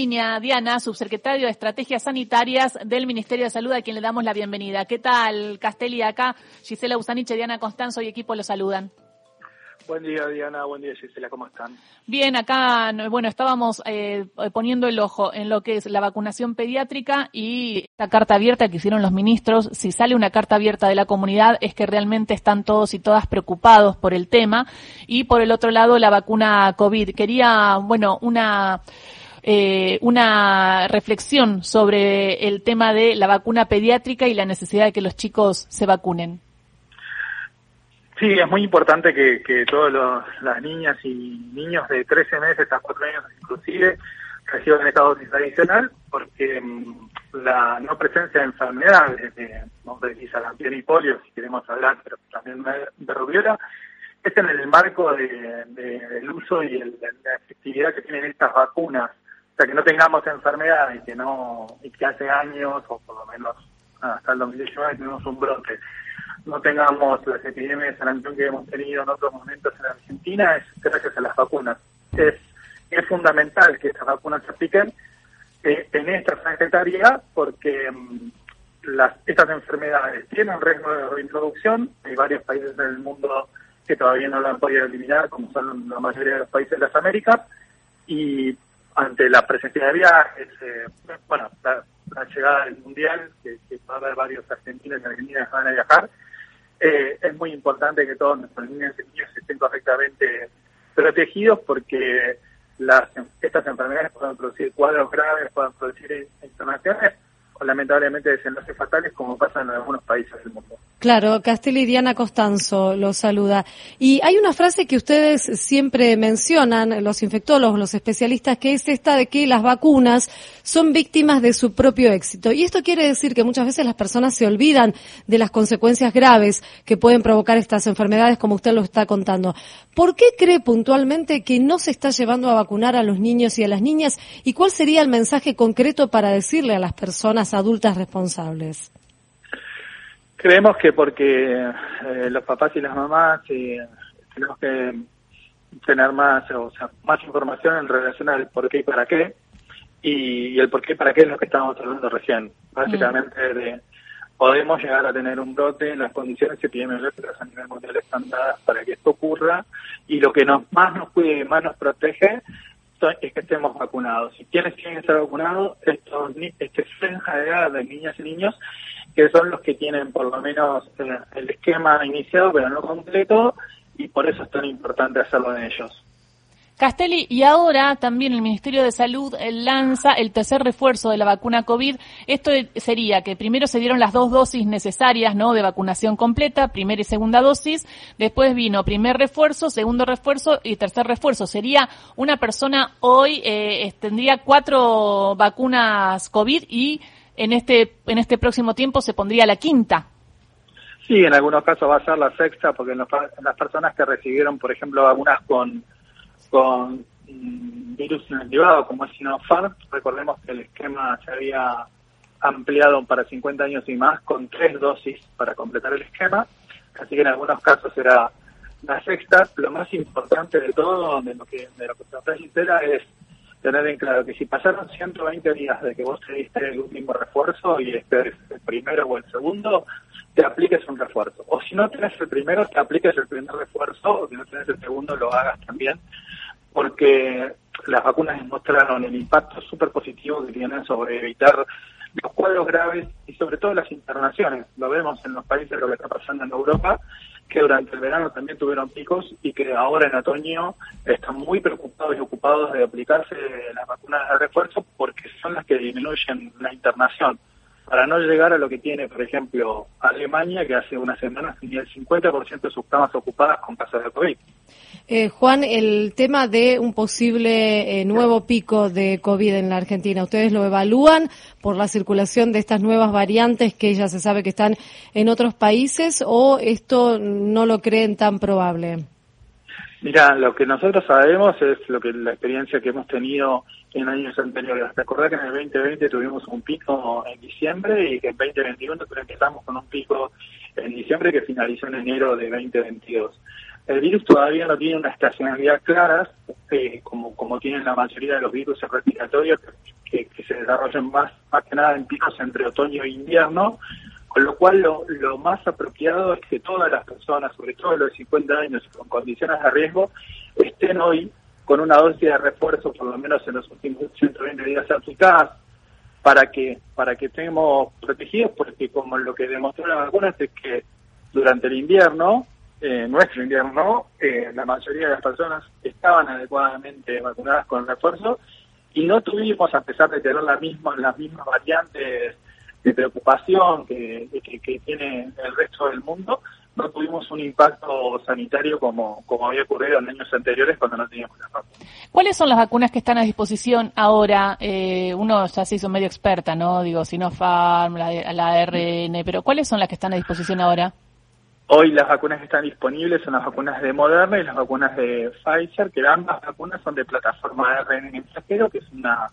Diana, subsecretario de Estrategias Sanitarias del Ministerio de Salud, a quien le damos la bienvenida. ¿Qué tal, Castelli? Acá Gisela Usaniche, Diana Constanzo y equipo lo saludan. Buen día, Diana. Buen día, Gisela. ¿Cómo están? Bien, acá, bueno, estábamos eh, poniendo el ojo en lo que es la vacunación pediátrica y esta carta abierta que hicieron los ministros. Si sale una carta abierta de la comunidad es que realmente están todos y todas preocupados por el tema. Y por el otro lado, la vacuna COVID. Quería, bueno, una eh, una reflexión sobre el tema de la vacuna pediátrica y la necesidad de que los chicos se vacunen. Sí, es muy importante que, que todas las niñas y niños de 13 meses a 4 años inclusive reciban esta dosis adicional porque mm, la no presencia de enfermedades de, de sarampión y polio, si queremos hablar, pero también de rubiola, es en el marco de, del uso y la efectividad que tienen estas vacunas sea, que no tengamos enfermedad y que no y que hace años, o por lo menos hasta el 2019, tenemos un brote, no tengamos las epidemias de sarampión que hemos tenido en otros momentos en Argentina, es gracias a las vacunas. Es, es fundamental que estas vacunas se apliquen eh, en esta franja porque mm, las, estas enfermedades tienen riesgo de reintroducción. Hay varios países del mundo que todavía no lo han podido eliminar, como son la mayoría de los países de las Américas, y ante la presencia de viajes, eh, bueno, la, llegada del Mundial, que, va a haber varios argentinos y argentinas que van a viajar, eh, es muy importante que todos nuestros niños y niños estén correctamente protegidos porque las, estas enfermedades pueden producir cuadros graves, pueden producir inflamaciones lamentablemente desenlaces fatales como pasa en algunos países del mundo. Claro, Castelli Diana Costanzo lo saluda. Y hay una frase que ustedes siempre mencionan, los infectólogos, los especialistas, que es esta de que las vacunas son víctimas de su propio éxito. Y esto quiere decir que muchas veces las personas se olvidan de las consecuencias graves que pueden provocar estas enfermedades, como usted lo está contando. ¿Por qué cree puntualmente que no se está llevando a vacunar a los niños y a las niñas? ¿Y cuál sería el mensaje concreto para decirle a las personas adultas responsables? Creemos que porque eh, los papás y las mamás eh, tenemos que tener más, o sea, más información en relación al por qué y para qué, y, el por qué y para qué es lo que estábamos hablando recién. Básicamente de podemos llegar a tener un brote, las condiciones epidemiológicas a nivel mundial están dadas para que esto ocurra, y lo que nos más nos cuide y más nos protege es que estemos vacunados. Si quienes tienen que estar vacunados, estos, este franja de edad de niñas y niños, que son los que tienen por lo menos eh, el esquema iniciado, pero no completo, y por eso es tan importante hacerlo en ellos. Castelli, y ahora también el Ministerio de Salud lanza el tercer refuerzo de la vacuna COVID. Esto sería que primero se dieron las dos dosis necesarias, ¿no? De vacunación completa, primera y segunda dosis. Después vino primer refuerzo, segundo refuerzo y tercer refuerzo. Sería una persona hoy, eh, tendría cuatro vacunas COVID y en este, en este próximo tiempo se pondría la quinta. Sí, en algunos casos va a ser la sexta, porque en las personas que recibieron, por ejemplo, vacunas con con virus inactivado como es Sinopharm. Recordemos que el esquema se había ampliado para 50 años y más con tres dosis para completar el esquema, así que en algunos casos era la sexta. Lo más importante de todo, de lo que, de lo que se es tener en claro que si pasaron 120 días de que vos te diste el último refuerzo y este es el primero o el segundo, te apliques un refuerzo. O si no tenés el primero, te apliques el primer refuerzo, o si no tenés el segundo, lo hagas también, porque las vacunas demostraron el impacto súper positivo que tienen sobre evitar los cuadros graves y sobre todo las internaciones. Lo vemos en los países, lo que está pasando en Europa, que durante el verano también tuvieron picos y que ahora en otoño están muy preocupados y ocupados de aplicarse las vacunas de refuerzo porque son las que disminuyen la internación para no llegar a lo que tiene, por ejemplo, Alemania, que hace unas semanas tenía el 50% de sus camas ocupadas con casos de COVID. Eh, Juan, el tema de un posible eh, nuevo pico de COVID en la Argentina, ¿ustedes lo evalúan por la circulación de estas nuevas variantes que ya se sabe que están en otros países o esto no lo creen tan probable? Mira, lo que nosotros sabemos es lo que la experiencia que hemos tenido en años anteriores. Recordad que en el 2020 tuvimos un pico en diciembre y que en 2021 empezamos con un pico en diciembre que finalizó en enero de 2022. el virus todavía no tiene una estacionalidad clara, eh, como, como tienen la mayoría de los virus respiratorios, que, se desarrollan más, más que nada en picos entre otoño e invierno, con lo cual lo, lo más apropiado es que todas las personas, sobre todo los de 50 años con condiciones de riesgo, estén hoy con una dosis de refuerzo, por lo menos en los últimos 120 días aplicadas, para que para que estemos protegidos, porque como lo que demostró la vacuna es que durante el invierno, eh, nuestro invierno, eh, la mayoría de las personas estaban adecuadamente vacunadas con refuerzo y no tuvimos, a pesar de tener la misma, las mismas variantes de preocupación que, que, tiene el resto del mundo, no tuvimos un impacto sanitario como, como había ocurrido en años anteriores cuando no teníamos la vacuna. ¿Cuáles son las vacunas que están a disposición ahora? Eh, uno ya se hizo medio experta, ¿no? Digo, Sinopharm, la, la ARN, pero ¿cuáles son las que están a disposición ahora? Hoy las vacunas que están disponibles son las vacunas de Moderna y las vacunas de Pfizer, que ambas vacunas son de plataforma ARN mensajero, que es una,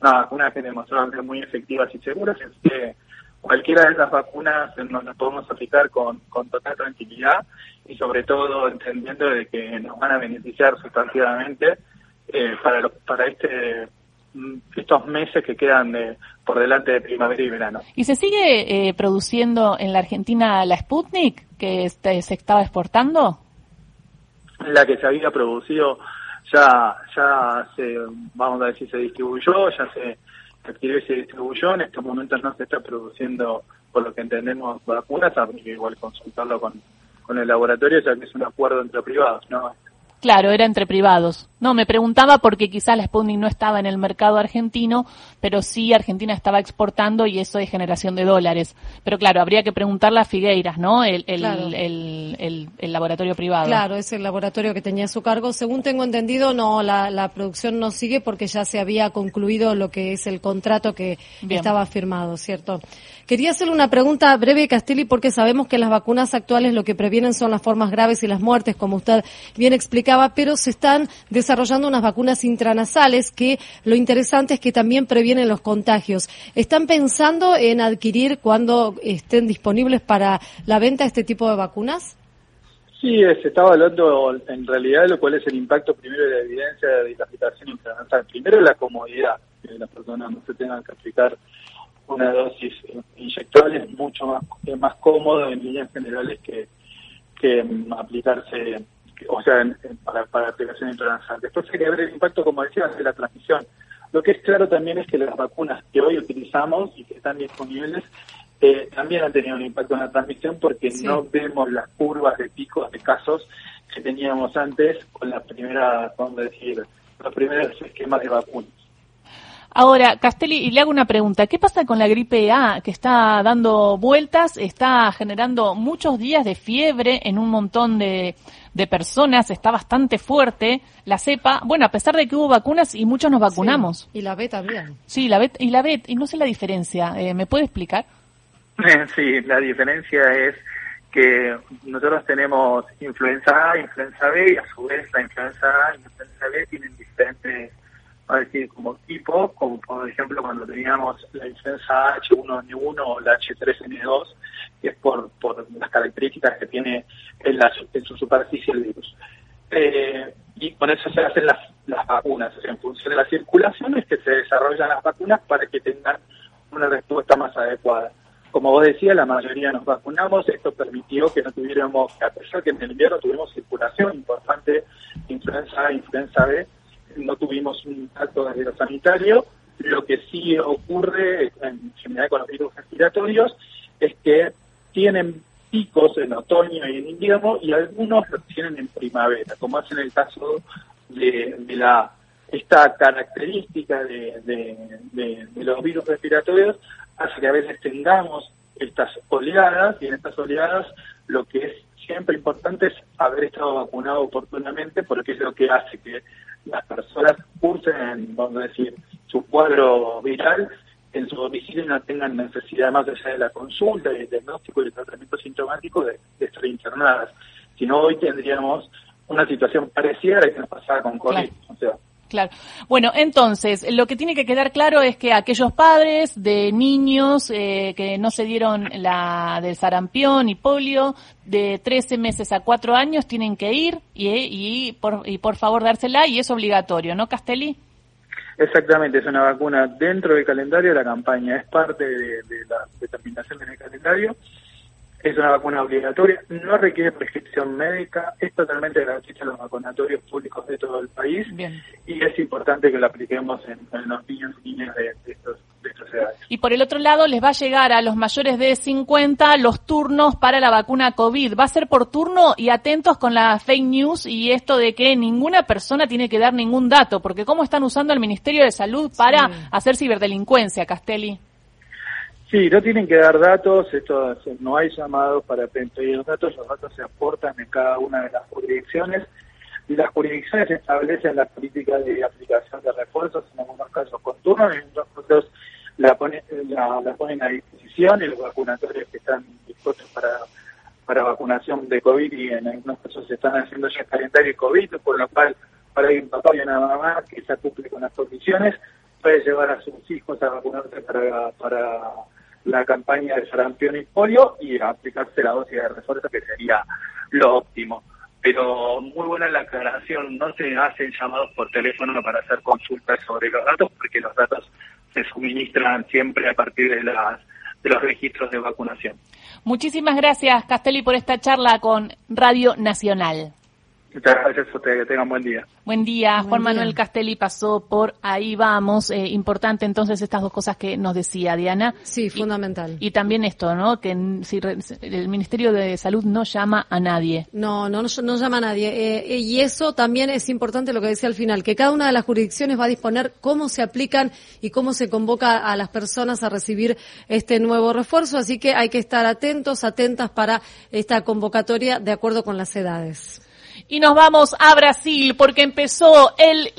una vacuna que demostró ser muy efectivas y seguras. Así que cualquiera de esas vacunas nos las podemos aplicar con, con total tranquilidad y sobre todo entendiendo de que nos van a beneficiar sustantivamente eh, para, para este Mm, estos meses que quedan de, por delante de primavera y verano. ¿Y se sigue eh, produciendo en la Argentina la Sputnik que este, se estaba exportando? La que se había producido ya, ya se, vamos a decir, se distribuyó, ya se activó y se distribuyó. En estos momentos no se está produciendo, por lo que entendemos, vacunas, habría que igual consultarlo con, con el laboratorio, ya que es un acuerdo entre privados, ¿no? Claro, era entre privados. No, me preguntaba porque quizá la Sputnik no estaba en el mercado argentino, pero sí Argentina estaba exportando y eso es generación de dólares. Pero claro, habría que preguntarle a Figueiras, ¿no? El, el, el, laboratorio privado. Claro, es el laboratorio que tenía a su cargo. Según tengo entendido, no, la, la producción no sigue porque ya se había concluido lo que es el contrato que estaba firmado, ¿cierto? Quería hacerle una pregunta breve, Castelli, porque sabemos que las vacunas actuales lo que previenen son las formas graves y las muertes, como usted bien explicaba, pero se están desarrollando unas vacunas intranasales que lo interesante es que también previenen los contagios. ¿Están pensando en adquirir cuando estén disponibles para la venta este tipo de vacunas? Sí, se está evaluando en realidad lo cual es el impacto primero de la evidencia de la aplicación intranasal. Primero la comodidad, que las personas no se tengan que aplicar una dosis inyectable es mucho más, más cómodo en líneas generales que, que aplicarse, o sea, para, para aplicación intranasal. Después hay que ver el impacto, como decía, de la transmisión. Lo que es claro también es que las vacunas que hoy utilizamos y que están disponibles eh, también han tenido un impacto en la transmisión porque no vemos las curvas de picos de casos que teníamos antes con la primera, vamos decir, los primeros esquemas de vacunas. Ahora, Castelli, y le hago una pregunta. ¿Qué pasa con la gripe A que está dando vueltas, está generando muchos días de fiebre en un montón de, personas, está bastante fuerte la cepa? Bueno, a pesar de que hubo vacunas y muchos nos vacunamos. y la B también. Sí, la B y la B, y no sé la diferencia. Eh, ¿Me puede explicar? Sí, la diferencia es que nosotros tenemos influenza A, influenza B, y a su vez la influenza A y la influenza B tienen diferentes a decir, como tipo, como por ejemplo cuando teníamos la influenza H1N1 o la H3N2, que es por, por las características que tiene en, la, en su superficie el virus. Eh, y con eso se hacen las, las vacunas, en función de la circulación es que se desarrollan las vacunas para que tengan una respuesta más adecuada. Como vos decías, la mayoría nos vacunamos, esto permitió que no tuviéramos, a pesar que en el invierno tuvimos circulación importante, influenza A, influenza B, no tuvimos un impacto desde lo sanitario. Lo que sí ocurre en general con los virus respiratorios es que tienen picos en otoño y en invierno y algunos los tienen en primavera, como es en el caso de, la esta característica de, de, los virus respiratorios hace que a veces tengamos estas oleadas y en estas oleadas lo que es siempre importante es haber estado vacunado oportunamente porque es lo que hace que las personas cursen, vamos a decir, su cuadro viral en su domicilio no tengan necesidad más allá de la consulta y el diagnóstico y el tratamiento sintomático de, estar internadas. Si no, hoy tendríamos una situación parecida a la que nos pasaba con COVID. O sea, Claro. Bueno, entonces, lo que tiene que quedar claro es que aquellos padres de niños eh, que no se dieron la del sarampión y polio, de 13 meses a 4 años, tienen que ir y, y, por, y por favor dársela y es obligatorio, ¿no, Castelli? Exactamente, es una vacuna dentro del calendario, la campaña es parte de, de la determinación del calendario es una vacuna obligatoria, no requiere prescripción médica, es totalmente gratuita en los vacunatorios públicos de todo el país y es importante que la apliquemos en, los niños y niñas de, estos, de estas edades. Y por el otro lado, les va a llegar a los mayores de 50 los turnos para la vacuna COVID. Va a ser por turno y atentos con la fake news y esto de que ninguna persona tiene que dar ningún dato, porque ¿cómo están usando el Ministerio de Salud para hacer ciberdelincuencia, Castelli? Sí, no tienen que dar datos, esto no hay llamados para pedir datos, los datos se aportan en cada una de las jurisdicciones las jurisdicciones establecen las políticas de aplicación de refuerzos, en algunos casos con turnos, en otros casos la ponen, la, ponen a disposición y los vacunatorios que están dispuestos para, para vacunación de COVID y en algunos casos se están haciendo ya calendario COVID, por lo cual para un papá y una mamá que se cumple con las condiciones puede llevar a sus hijos a vacunarse para, para la campaña de sarampión y polio y aplicarse la dosis de refuerzo que sería lo óptimo. Pero muy buena la aclaración, no se hacen llamados por teléfono para hacer consultas sobre los datos porque los datos se suministran siempre a partir de las de los registros de vacunación. Muchísimas gracias, Castelli, por esta charla con Radio Nacional. Muchas gracias a ustedes, que tengan buen día. Buen día, Juan Manuel Castelli pasó por ahí vamos. Eh, importante entonces estas dos cosas que nos decía Diana. Sí, fundamental. Y, también esto, ¿no? Que si el Ministerio de Salud no llama a nadie. No, no, no, llama a nadie. Eh, eh, y eso también es importante lo que decía al final, que cada una de las jurisdicciones va a disponer cómo se aplican y cómo se convoca a las personas a recibir este nuevo refuerzo. Así que hay que estar atentos, atentas para esta convocatoria de acuerdo con las edades. Y nos vamos a Brasil porque empezó el